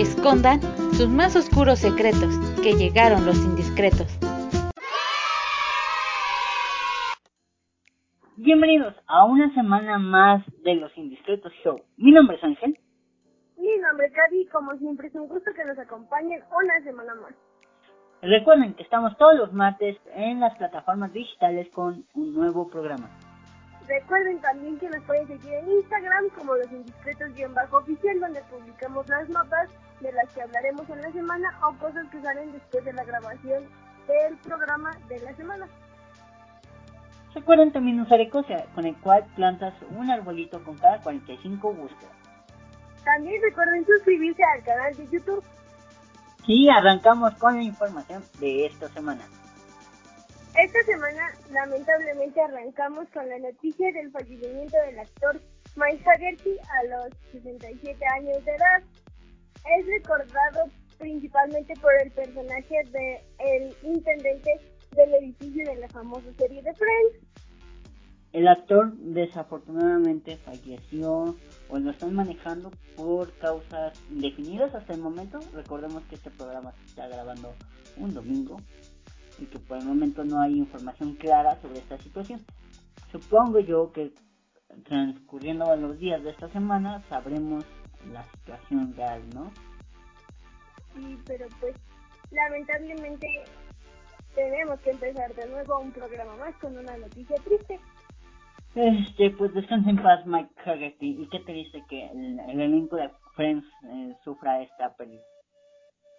escondan sus más oscuros secretos, que llegaron los indiscretos. Bienvenidos a una semana más de Los Indiscretos Show. Mi nombre es Ángel. Mi nombre es Gaby como siempre es un gusto que nos acompañen una semana más. Recuerden que estamos todos los martes en las plataformas digitales con un nuevo programa. Recuerden también que nos pueden seguir en Instagram como los indiscretos-oficial donde publicamos las notas de las que hablaremos en la semana o cosas que salen después de la grabación del programa de la semana. Recuerden también usar Ecosia, con el cual plantas un arbolito con cada 45 búsquedas. También recuerden suscribirse al canal de YouTube. Y arrancamos con la información de esta semana. Esta semana, lamentablemente, arrancamos con la noticia del fallecimiento del actor Mike Haggerty a los 67 años de edad. Es recordado principalmente por el personaje de el intendente del edificio de la famosa serie de Friends. El actor desafortunadamente falleció o lo están manejando por causas indefinidas hasta el momento. Recordemos que este programa se está grabando un domingo y que por el momento no hay información clara sobre esta situación. Supongo yo que transcurriendo los días de esta semana sabremos la situación real, ¿no? Sí, pero pues lamentablemente tenemos que empezar de nuevo un programa más con una noticia triste. Este, pues descansa en paz Mike Haggerty. ¿Y qué te dice que el, elenco de Friends eh, sufra esta pérdida?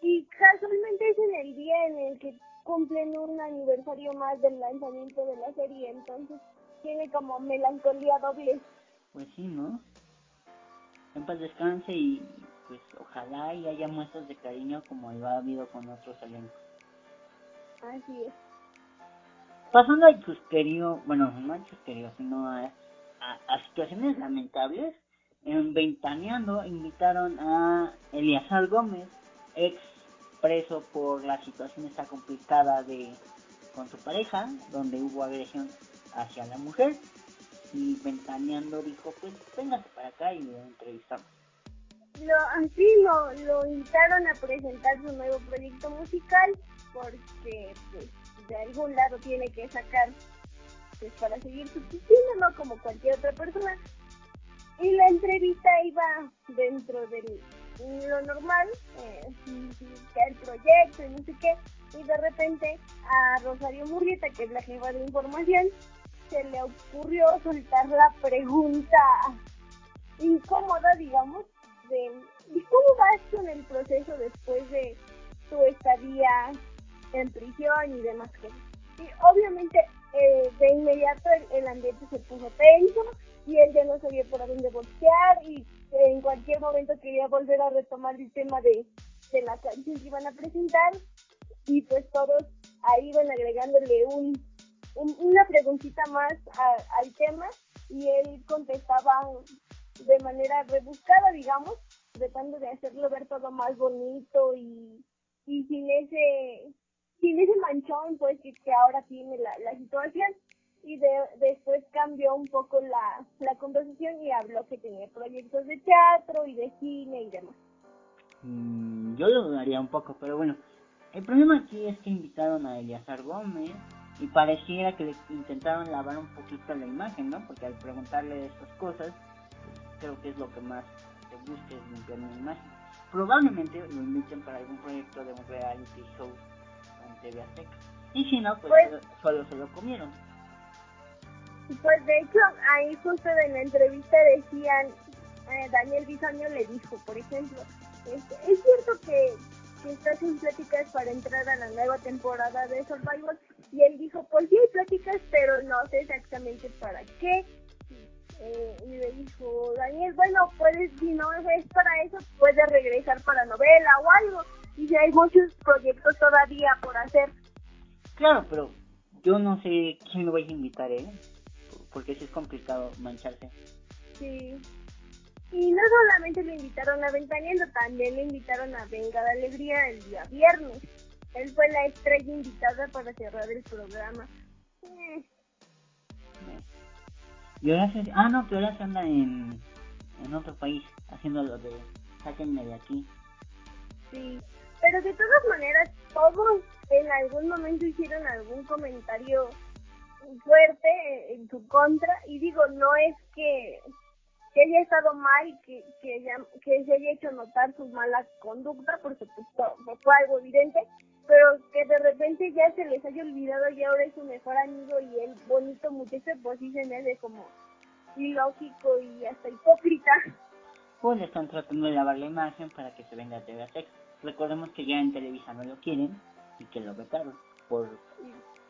Y casualmente es en el día en el que cumplen un aniversario más del lanzamiento de la serie, entonces tiene como melancolía doble. Pues sí, ¿no? En paz descanse y pues ojalá y haya muestras de cariño como lo ha habido con otros elencos. Así es. Pasando al chusquerío, bueno, no al chusquerío, sino a, a, a situaciones lamentables, en Ventaneando invitaron a Eliazar Gómez, ex preso por la situación esta complicada de con su pareja, donde hubo agresión hacia la mujer, y Ventaneando dijo, pues véngase para acá y lo entrevistamos. Lo, así lo, lo invitaron a presentar su nuevo proyecto musical porque pues de algún lado tiene que sacar pues para seguir subsistiendo, no como cualquier otra persona. Y la entrevista iba dentro de lo normal, eh, el proyecto y no sé qué, y de repente a Rosario Murrieta, que es la jefa de información, se le ocurrió soltar la pregunta incómoda, digamos, de ¿y cómo vas con el proceso después de tu estadía en prisión y demás cosas? Y obviamente eh, de inmediato el, ambiente se puso tenso y él ya no sabía por dónde voltear y en cualquier momento quería volver a retomar el tema de, de la canción que iban a presentar y pues todos ahí iban agregándole un una preguntita más a, al tema y él contestaba de manera rebuscada, digamos, tratando de hacerlo ver todo más bonito y, y sin ese sin ese manchón pues que, ahora tiene la, situación y de, después cambió un poco la, la conversación y habló que tenía proyectos de teatro y de cine y demás. Mm, yo lo dudaría un poco, pero bueno, el problema aquí es que invitaron a Eliazar Gómez y pareciera que le intentaron lavar un poquito la imagen, ¿no? Porque al preguntarle estas cosas, pues, creo que es lo que más te busca es limpiar una imagen. Probablemente lo inviten para algún proyecto de un reality show en TV Azteca. Y si no, pues, pues solo se lo comieron. Pues de hecho, ahí justo en la entrevista decían, eh, Daniel Bisoño le dijo, por ejemplo, este, es cierto que, que estás en pláticas para entrar a la nueva temporada de Survivor, y él dijo, pues sí hay pláticas, pero no sé exactamente para qué. Eh, y le dijo, Daniel, bueno, puedes, si no es para eso, puedes regresar para novela o algo. Y si hay muchos proyectos todavía por hacer. Claro, pero yo no sé quién lo vais a invitar, ¿eh? porque sí es complicado mancharse. Sí. Y no solamente lo invitaron a Ventaneando, también le invitaron a Venga de Alegría el día viernes. Él fue la estrella invitada para cerrar el programa. Y ahora se... Ah, no, que anda en, en otro país haciendo lo de sáquenme de aquí. Sí, pero de todas maneras, todos en algún momento hicieron algún comentario fuerte en su contra y digo, no es que, que haya estado mal, que, que, que se haya hecho notar su mala conducta, porque pues, fue algo evidente, pero que de repente ya se les haya olvidado y ahora es su mejor amigo y el bonito muchacho, pues sí se me hace como ilógico y hasta hipócrita. Pues están tratando de lavar la imagen para que se venga a TV Recordemos que ya en Televisa no lo quieren y que lo vetaron por,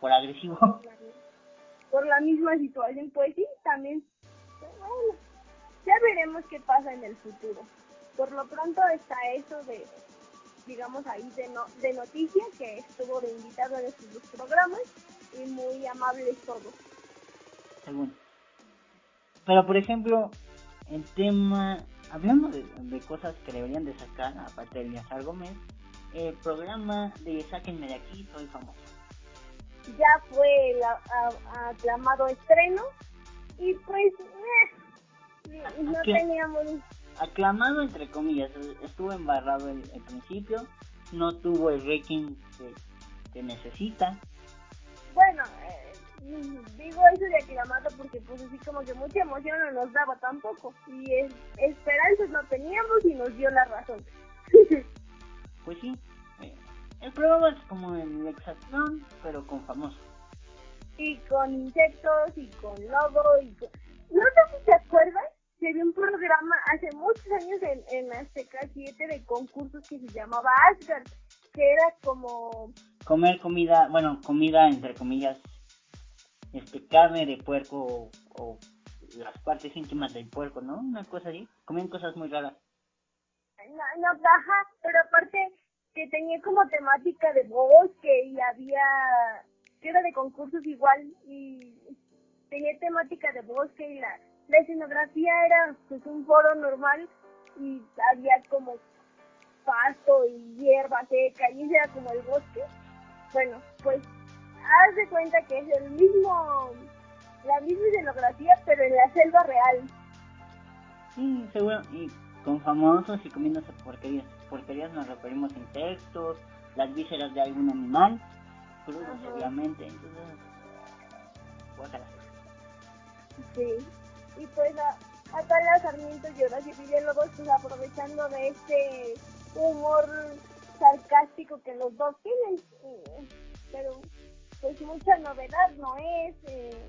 por agresivo. Por la misma situación, pues sí, también. Bueno, ya veremos qué pasa en el futuro. Por lo pronto está eso de, digamos ahí, de, no, de noticia, que estuvo de invitado en estos dos programas y muy amables todos. Pero por ejemplo, el tema hablando de, cosas que deberían de sacar, aparte de Yazar Gómez, el programa de Sáquenme de aquí, soy famoso. Ya fue el aclamado estreno y pues eh, no teníamos... Aclamado entre comillas, estuvo embarrado el, principio, no tuvo el rating que, necesita. Bueno, eh, digo eso de aclamado porque pues así como que mucha emoción no nos daba tampoco y es, esperanzas no teníamos y nos dio la razón. pues sí, eh, el programa es como el Exatlón pero con famosos. Y con insectos y con lobo y con... No sé si te acuerdas, se vio un programa hace muchos años en, en Azteca 7 de concursos que se llamaba Asgard, que era como... Comer comida, bueno, comida entre comillas este carne de puerco o, las partes íntimas del puerco, ¿no? Una cosa así. Comían cosas muy raras. No, no, baja, pero aparte que tenía como temática de bosque y había que era de concursos igual y tenía temática de bosque y la, la escenografía era pues un foro normal y había como pasto y hierba seca y era como el bosque. Bueno, pues haz de cuenta que es el mismo, la misma escenografía, pero en la selva real. Sí, seguro, y con famosos y comiéndose porquerías. Porquerías nos referimos a insectos, las vísceras de algún animal, crudos obviamente, entonces, Sí, y pues a, la Sarmiento y Horacio Villalobos, pues aprovechando de este humor sarcástico que los dos tienen, pero pues mucha novedad no es. Eh,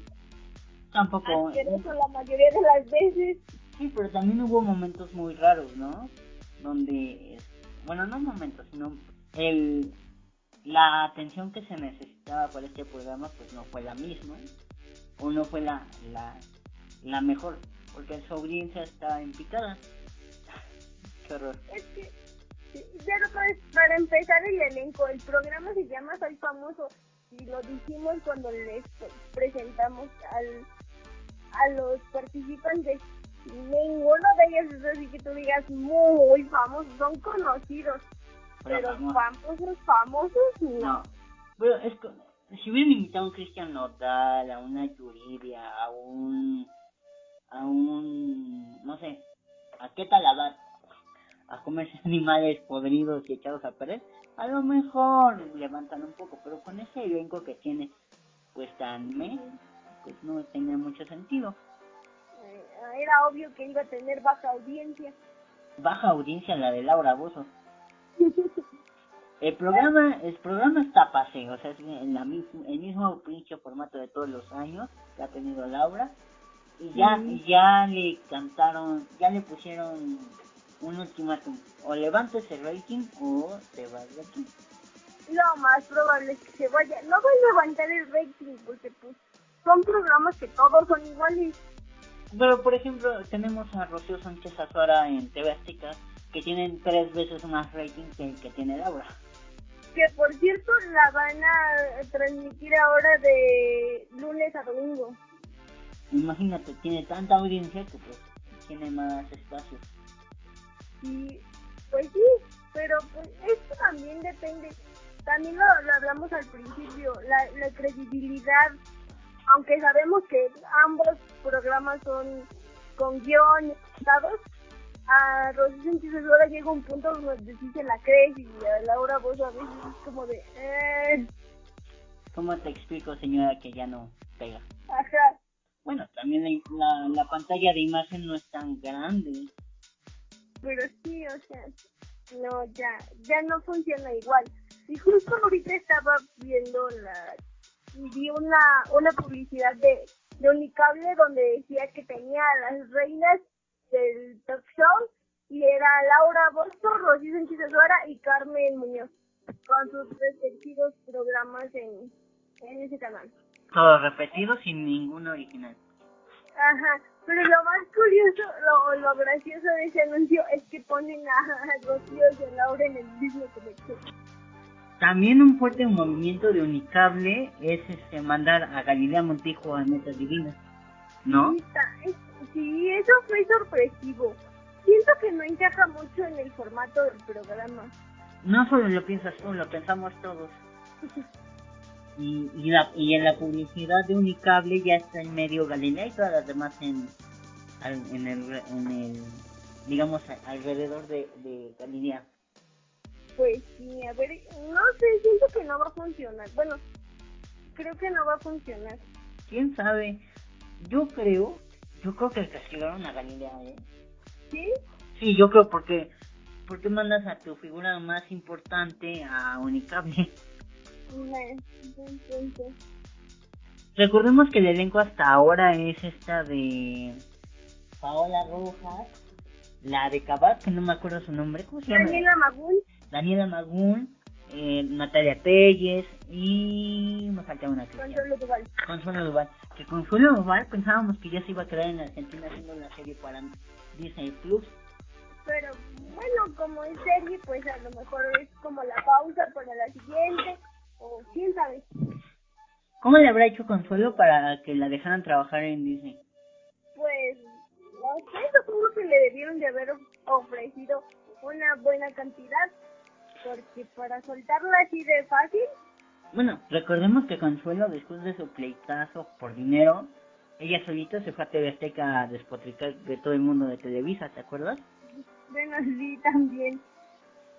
Tampoco. Eso la mayoría de las veces. Sí, pero también hubo momentos muy raros, ¿no? Donde, bueno, no momentos, sino el la atención que se necesitaba para este programa pues no fue la misma o no fue la, la, la mejor porque su audiencia está en picada. Qué horror. Es que, pues, para empezar el elenco, el programa se llama Soy Famoso y lo dijimos cuando les presentamos al, a los participantes. Ninguno de ellos es así que tú digas muy famosos, son conocidos. Pero, famosos, famosos, no. Bueno, es que si hubieran invitado a un Cristian Nodal, a una Yuridia, a qué talabar, a comerse animales podridos y echados a perder, a lo mejor levantan un poco, pero con ese elenco que tiene, pues tan pues no tenía mucho sentido. Eh, era obvio que iba a tener baja audiencia. Baja audiencia la de Laura Bozo. el programa, el programa está pase, o sea, es en la misma, el mismo pinche formato de todos los años que ha tenido Laura. Y ya, ya le cantaron, ya le pusieron un ultimátum. O levantes el rating o te vas de aquí. Lo más probable es que se vaya. No voy a levantar el rating porque pues son programas que todos son iguales. Pero por ejemplo tenemos a Rocío Sánchez Azuara en TV Azteca que tienen tres veces más rating que el que tiene Laura. Que por cierto la van a transmitir ahora de lunes a domingo. Imagínate, tiene tanta audiencia que pues tiene más espacio. Y pues sí, pero pues esto también depende, también lo, hablamos al principio, la, la credibilidad, aunque sabemos que ambos programas son con guion dados, a Rosy Sánchez ahora llega un punto donde sí se la crees y a Laura vos a veces es como de... Eh, ¿Cómo te explico, señora, que ya no pega? ajá. Bueno, también la, la pantalla de imagen no es tan grande. Pero sí, o sea, no, ya, ya no funciona igual. Y justo ahorita estaba viendo la, vi una, una publicidad de, de Unicable donde decía que tenía a las reinas del talk show y era Laura Bosto, Rosy Sánchez y Carmen Muñoz con sus respectivos programas en, en ese canal. Todo repetido sin ningún original. Ajá, pero lo más curioso, lo, lo gracioso de ese anuncio es que ponen a, Rocío y a Laura en el mismo colección. También un fuerte movimiento de Unicable es este mandar a Galilea Montijo a Metas Divinas, ¿no? Sí, eso fue sorpresivo. Siento que no encaja mucho en el formato del programa. No solo lo piensas tú, lo pensamos todos. Y, y, la, y en la publicidad de Unicable ya está en medio Galilea y todas las demás en, en, el, en el, digamos, alrededor de, de Galilea. Pues sí, a ver, no sé, siento que no va a funcionar. Bueno, creo que no va a funcionar. ¿Quién sabe? Yo creo, yo creo que castigaron a Galilea, ¿eh? ¿Sí? Sí, yo creo porque, porque mandas a tu figura más importante a Unicable. Recordemos que el elenco hasta ahora es esta de Paola Rojas, la de Cabat, que no me acuerdo su nombre, ¿cómo se llama? Daniela Magún, Daniela Magún, eh, Natalia Telles y me falta una que Consuelo Duval. Consuelo Duval. Que Consuelo Duval pensábamos que ya se iba a quedar en Argentina haciendo la serie para Disney Plus. Pero bueno, como es serie, pues a lo mejor es como la pausa para la siguiente, o quién sabe. ¿Cómo le habrá hecho Consuelo para que la dejaran trabajar en Disney? Pues, no sé, supongo que le debieron de haber ofrecido una buena cantidad, porque para soltarla así de fácil, Bueno, recordemos que Consuelo, después de su pleitazo por dinero, ella solita se fue a TV Azteca a despotricar de todo el mundo de Televisa, ¿te acuerdas? bueno, sí, también.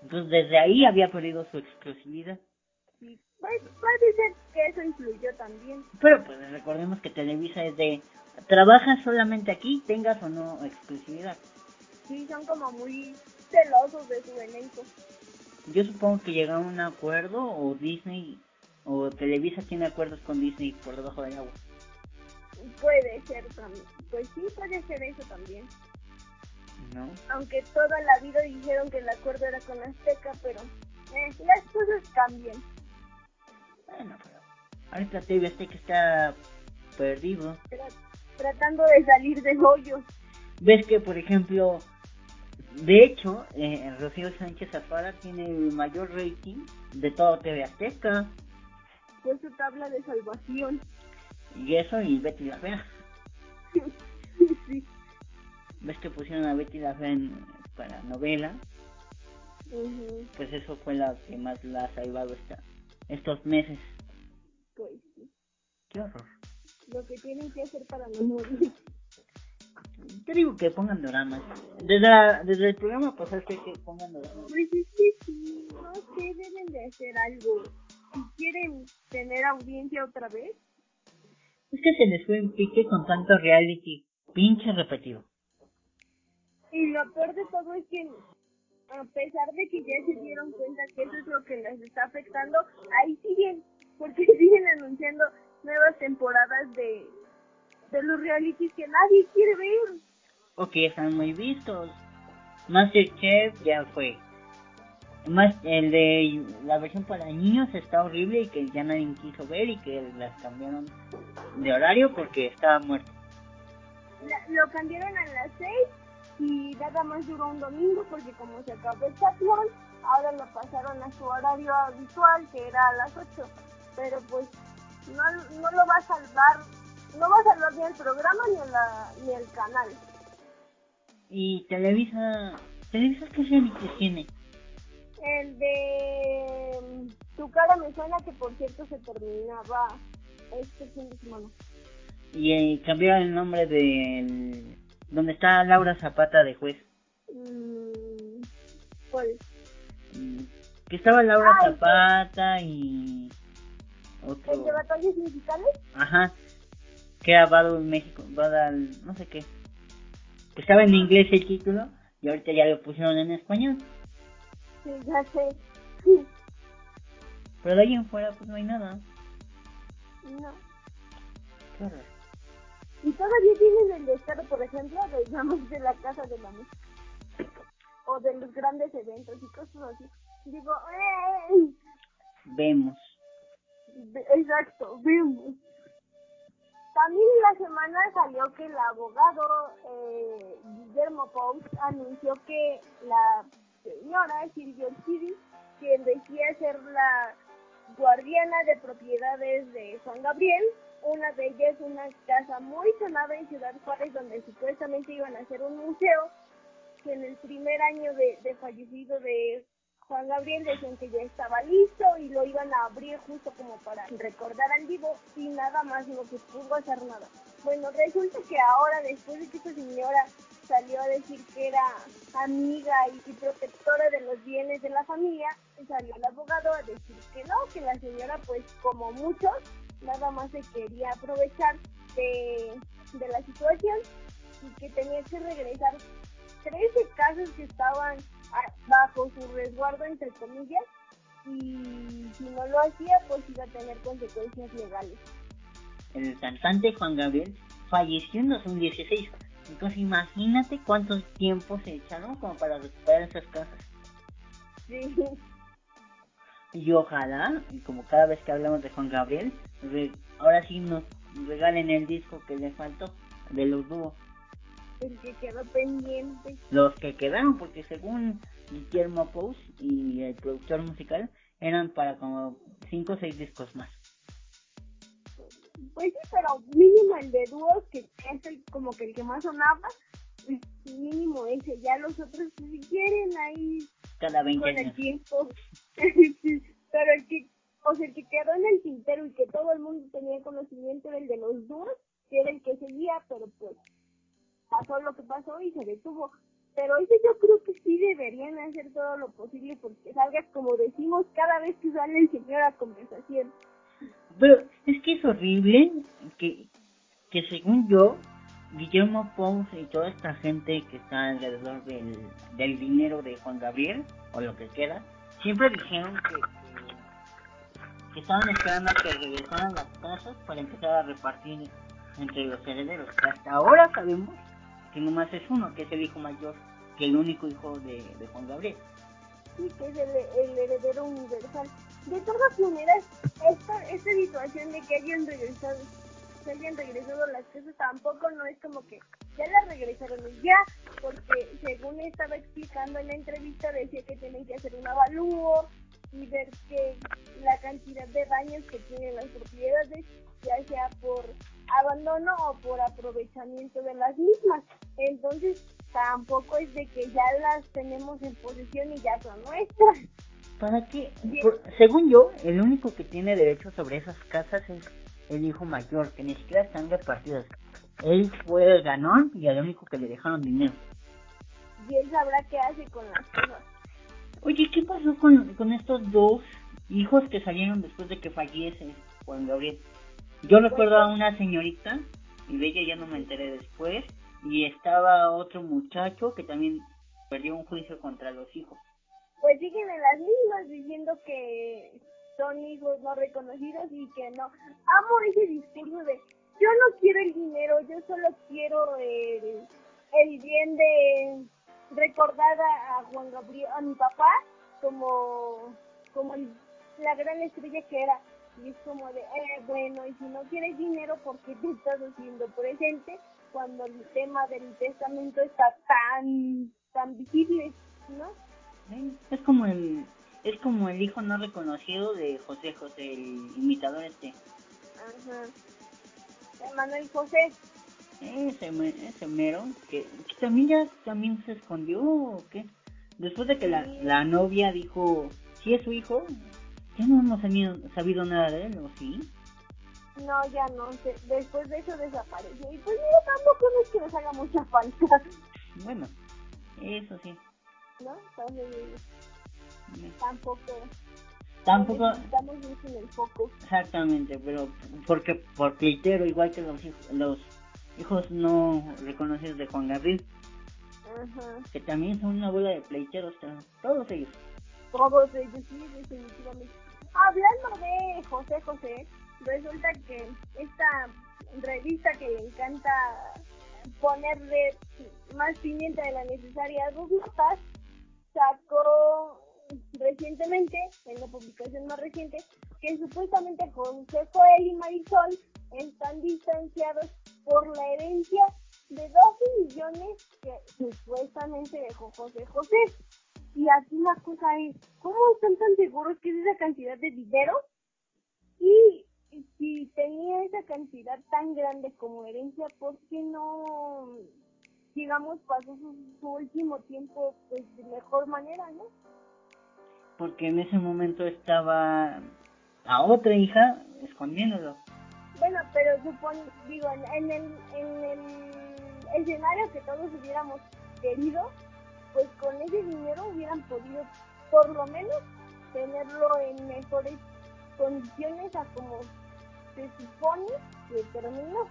Entonces desde ahí había perdido su exclusividad. Sí, pues puede ser que eso influyó también. Pero pues recordemos que Televisa es de trabajas solamente aquí, tengas o no exclusividad. Sí, son como muy celosos de su elenco. Yo supongo que llegaron a un acuerdo o Disney o Televisa tiene acuerdos con Disney por debajo del agua. Puede ser también. Pues sí, puede ser eso también. ¿No? Aunque toda la vida dijeron que el acuerdo era con Azteca, pero eh, las cosas cambian. Bueno, pero ahorita TV Azteca está perdido. Tra- tratando de salir del hoyo. ves que por ejemplo de hecho eh, Rocío Sánchez Azara tiene el mayor rating de todo TV Azteca Fue su tabla de salvación. y eso y Betty la Fea sí. ves que pusieron a Betty la Fea en, para novela pues eso fue la que más la ha salvado esta, estos meses. Pues sí. qué horror. Lo que tienen que hacer para no morir. yo digo que pongan dramas desde, la- desde el programa pasado que pongan dramas Pues es que sí, no sé, deben de hacer algo. Si quieren tener audiencia otra vez, es que se les fue en pique con tanto reality. Pinche repetido. Y lo peor de todo es que, a pesar de que ya se dieron cuenta que eso es lo que les está afectando, ahí siguen, porque siguen anunciando nuevas temporadas de, de los realities que nadie quiere ver. o que están muy vistos. Masterchef ya fue. Más el de la versión para niños está horrible y que ya nadie quiso ver y que las cambiaron de horario porque estaba muerto. La- lo cambiaron a las 6 y nada más duró un domingo porque como se acabó el chatlón, ahora lo pasaron a su horario habitual que era a las 8. Pero pues no, no lo va a salvar, no va a salvar ni el programa ni, la, ni el canal. Y Televisa, Televisa qué reality tiene? El de Tu cara me suena que por cierto se terminaba este fin de semana. Y eh, cambiaron el nombre de donde está Laura Zapata de juez. Mm, ¿Cuál? Mm, Que estaba Laura Zapata y otro. ¿El de batallas musicales? Ajá. Que era Battle México, Battle, no sé qué. Que estaba en inglés el título y ahorita ya lo pusieron en español. Sí, ya sé. Sí, Pero de ahí en fuera pues no hay nada. no. Qué horror. Y todavía tienen el descaro, por ejemplo, de, digamos, de la casa de la música. O de los grandes eventos y cosas así. Digo, ¡eh! Vemos. Ve- Exacto, vimos. También la semana salió que el abogado eh, Guillermo Pous anunció que la señora Silvia Chiri, quien decía ser la guardiana de propiedades de Juan Gabriel, una de ellas una casa muy sonada en Ciudad Juárez donde supuestamente iban a hacer un museo, que en el primer año de, de fallecido de Juan Gabriel decían que ya estaba listo y lo iban a abrir justo como para recordar al vivo y nada más no se pudo hacer nada. Bueno, resulta que ahora después de que esta señora salió a decir que era amiga y, y protectora de los bienes de la familia, salió el abogado a decir que no, que la señora pues como muchos, nada más se quería aprovechar de, de la situación y que tenía que regresar 13 casas que estaban bajo su resguardo, entre comillas, y si no lo hacía, pues iba a tener consecuencias legales. El cantante Juan Gabriel falleció en 2016. Entonces imagínate cuántos tiempos se echaron como para recuperar esas casas. Sí, Y ojalá, y como cada vez que hablamos de Juan Gabriel, ahora sí nos regalen el disco que le faltó de los dúos. el que quedó pendiente. Los que quedaron, porque según Guillermo Pous y el productor musical, eran para como 5 o 6 discos más. Pues sí, pero mínimo el de dúos, que es el, como que el que más sonaba, mínimo ese. Ya los otros, si quieren, ahí Cada 20 con el años. tiempo. Sí, pero el que, o sea, el que quedó en el tintero y que todo el mundo tenía conocimiento era el de los dúos, que era el que seguía, pero pues pasó lo que pasó y se detuvo. Pero ese yo creo que sí deberían hacer todo lo posible porque salgas como decimos cada vez que sale el señor a conversación. Pero es que es horrible que, que según yo, Guillermo Pons y toda esta gente que está alrededor del, del dinero de Juan Gabriel, o lo que queda, siempre dijeron que, que, estaban esperando a que regresaran las casas para empezar a repartir entre los herederos. Hasta ahora sabemos que nomás es uno, que es el hijo mayor, que el único hijo de, Juan Gabriel. Sí, que es el, heredero universal. De todas maneras, esta, situación de que hayan regresado, que hayan regresado las casas tampoco no es como que ya las regresaron y ya, porque según estaba explicando en la entrevista decía que tienen que hacer un avalúo y ver que la cantidad de daños que tienen las propiedades, ya sea por abandono o por aprovechamiento de las mismas. Entonces, tampoco es de que ya las tenemos en posesión y ya son nuestras. ¿Para qué? Por- según yo, el único que tiene derecho sobre esas casas es el hijo mayor, que ni siquiera están repartidas. Él fue el ganón y el único que le dejaron dinero. Y él sabrá qué hace con las cosas. Oye, ¿qué pasó con, con estos dos hijos que salieron después de que fallece Juan Gabriel? Yo recuerdo a una señorita, y de ella ya no me enteré después, y estaba otro muchacho que también perdió un juicio contra los hijos. Pues siguen en las mismas diciendo que son hijos no reconocidos y que no. Amo ese discurso de yo no quiero el dinero, yo solo quiero el, el bien de recordar a, a Juan Gabriel, a mi papá, como, como el- la gran estrella que era. Y es como de, eh, bueno, y si no quieres dinero, ¿por qué te estás haciendo presente cuando el tema del testamento está tan, tan visible, ¿no? Es como el es como el hijo no reconocido de José José, el imitador este. Ajá. Manuel José. Ese, ese mero, que, que también ya también se escondió o qué. Después de que la, la novia dijo, si es su hijo, ya no hemos sabido, sabido nada de él, ¿o sí? No, ya no sé. Después de eso desapareció. Y pues yo tampoco no es que nos haga mucha falta. Bueno, Eso sí. ¿no? Entonces, tampoco tampoco estamos en el foco. exactamente pero porque por pleitero igual que los hijos los hijos no reconocidos de Juan Gabriel Ajá. que también son una bola de pleiteros todos ellos todos ellos sí definitivamente hablando de José José resulta que esta revista que le encanta ponerle más pimienta de la necesaria a sus notas sacó recientemente, en la publicación más reciente, que supuestamente José Joel y Marisol están distanciados por la herencia de 12 millones que supuestamente dejó José José. Y aquí la cosa es, ¿cómo están tan seguros que es esa cantidad de dinero? Y si tenía esa cantidad tan grande como herencia, ¿por qué no, digamos, pasó su, su último tiempo pues de mejor manera, no? porque en ese momento estaba a otra hija escondiéndolo. Bueno, pero supone, digo, en, el, en el escenario que todos hubiéramos querido, pues con ese dinero hubieran podido por lo menos tenerlo en mejores condiciones a como se supone que terminó.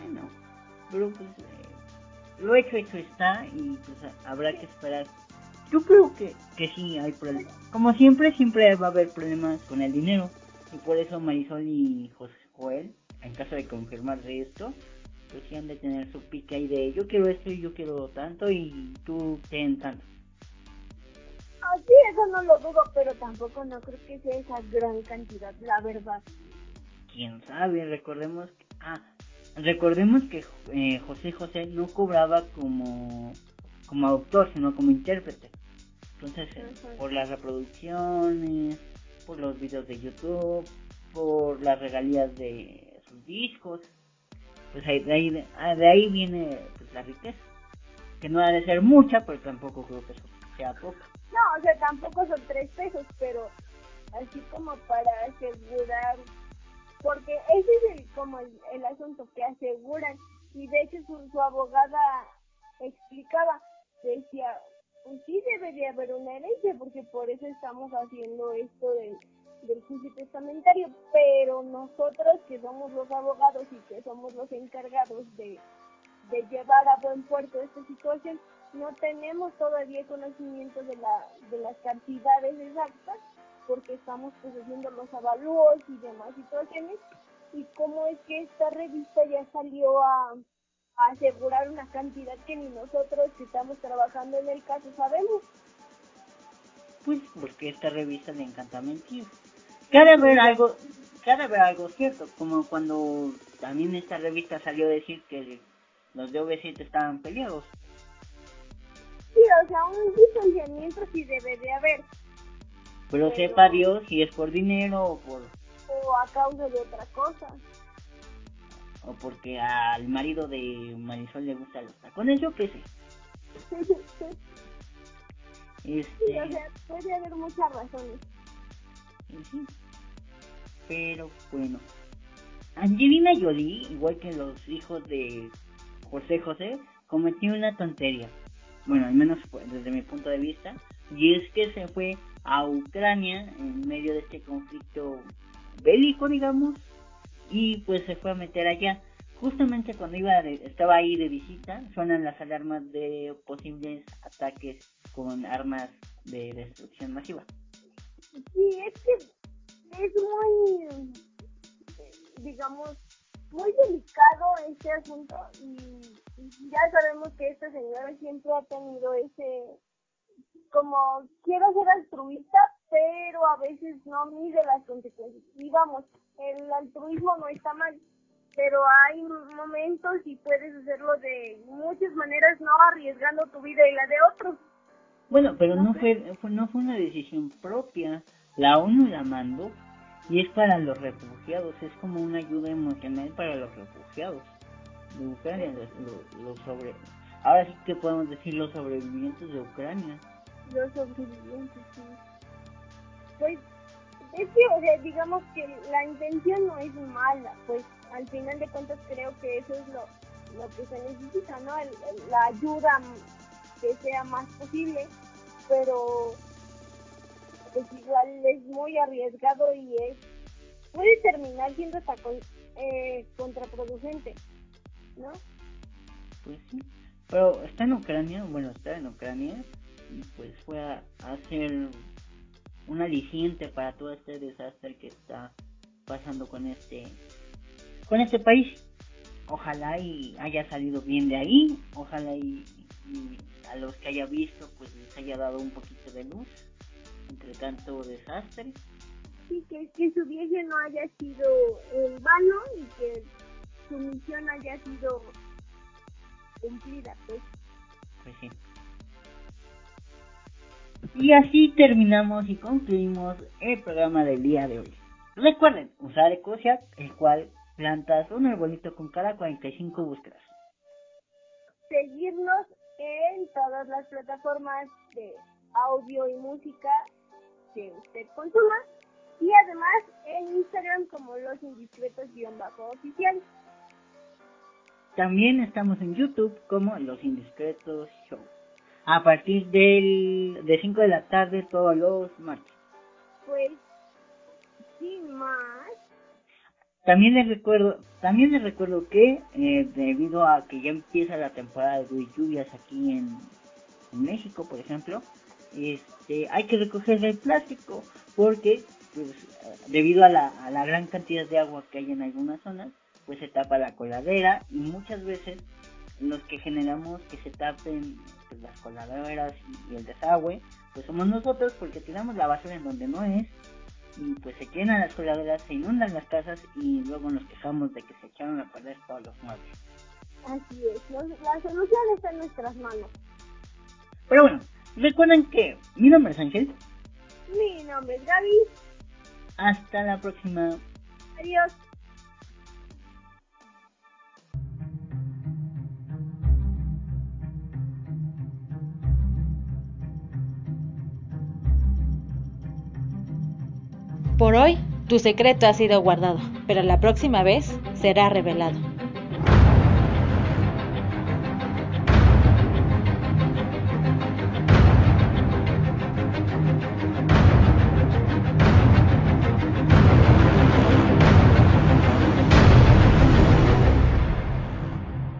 Bueno, pero pues eh, lo hecho hecho está y pues habrá que esperar yo creo que, que sí hay problemas. Como siempre, siempre va a haber problemas con el dinero. Y por eso Marisol y José Joel, en caso de confirmar esto, pues sí han de tener su pique ahí de yo quiero esto y yo quiero tanto y tú ten tanto. Ah, sí, eso no lo dudo, pero tampoco no creo que sea esa gran cantidad, la verdad. Quién sabe, recordemos que, ah, recordemos que eh, José José no cobraba como como autor, sino como intérprete. Entonces, por las reproducciones, por los videos de YouTube, por las regalías de sus discos, pues ahí, de, ahí, ah, de ahí viene pues, la riqueza. Que no ha de ser mucha, pero tampoco creo que sea poca. No, o sea, tampoco son tres pesos, pero así como para asegurar, porque ese es el, como el, asunto que aseguran, y de hecho su, su abogada explicaba, decía, pues sí debería haber una herencia, porque por eso estamos haciendo esto del, del juicio testamentario, pero nosotros que somos los abogados y que somos los encargados de, de llevar a buen puerto esta situación, no tenemos todavía conocimiento de, la, de las cantidades exactas, porque estamos pues haciendo los avalúos y demás situaciones, y cómo es que esta revista ya salió a asegurar una cantidad que ni nosotros que estamos trabajando en el caso sabemos. Pues porque esta revista le encanta mentir. Cada ver algo, cada ver algo cierto, como cuando también esta revista salió a decir que los de OV7 estaban peleados. Sí, o sea, un distanciamiento sí debe de haber. Pero, pero sepa Dios si es por dinero o por... O a causa de otra cosa o porque al marido de Marisol le gusta los tacones, yo qué sé. Este... Sí, o sea, puede haber muchas razones. Sí. Pero bueno. Angelina Jolie, igual que los hijos de José José, cometió una tontería. Bueno, al menos desde mi punto de vista. Y es que se fue a Ucrania en medio de este conflicto bélico, digamos, y pues se fue a meter allá. Justamente cuando iba estaba ahí de visita, suenan las alarmas de posibles ataques con armas de destrucción masiva. Sí, es que es muy, digamos, muy delicado este asunto y ya sabemos que esta señora siempre ha tenido ese, como quiero ser altruista, pero a veces no mide las consecuencias. Y vamos, el altruismo no está mal, pero hay momentos y puedes hacerlo de muchas maneras, no arriesgando tu vida y la de otros. Bueno, pero no, fue, no fue una decisión propia. La ONU la mandó y es para los refugiados, es como una ayuda emocional para los refugiados de Ucrania, los, sobre... Ahora sí que podemos decir los sobrevivientes de Ucrania. Los sobrevivientes, sí. Pues es que, o sea, digamos que la intención no es mala, pues al final de cuentas creo que eso es lo, lo que se necesita, ¿no? la ayuda que sea más posible, pero pues igual es muy arriesgado y es puede terminar siendo hasta eh, contraproducente, ¿no? Pues sí, pero está en Ucrania, bueno, está en Ucrania y pues fue a hacer un aliciente para todo este desastre que está pasando con este con este país. Ojalá y haya salido bien de ahí, ojalá y, a los que haya visto pues les haya dado un poquito de luz entre tanto desastre. Sí, que, que su viaje no haya sido en vano y que su misión haya sido cumplida, pues. Pues sí. Y así terminamos y concluimos el programa del día de hoy. Recuerden usar Ecosia, el cual plantas un arbolito con cada 45 búsquedas. Seguirnos en todas las plataformas de audio y música que usted consuma y además en Instagram como los indiscretos-oficial. También estamos en YouTube como Los Indiscretos Show. A partir del, de 5 de la tarde todos los martes. Pues, sin más. También les recuerdo, también les recuerdo que eh, debido a que ya empieza la temporada de lluvias aquí en, México, por ejemplo, este, hay que recoger el plástico porque pues, debido a la, a la gran cantidad de agua que hay en algunas zonas, pues se tapa la coladera y muchas veces los que generamos que se tapen pues, las coladeras y, el desagüe, pues somos nosotros porque tiramos la basura en donde no es y pues se llenan las coladeras, se inundan las casas y luego nos quejamos de que se echaron a perder todos los muebles. Así es, la solución está en nuestras manos. Pero bueno, recuerden que mi nombre es Ángel. Mi nombre es Gaby. Hasta la próxima. Adiós. Por hoy, tu secreto ha sido guardado, pero la próxima vez será revelado.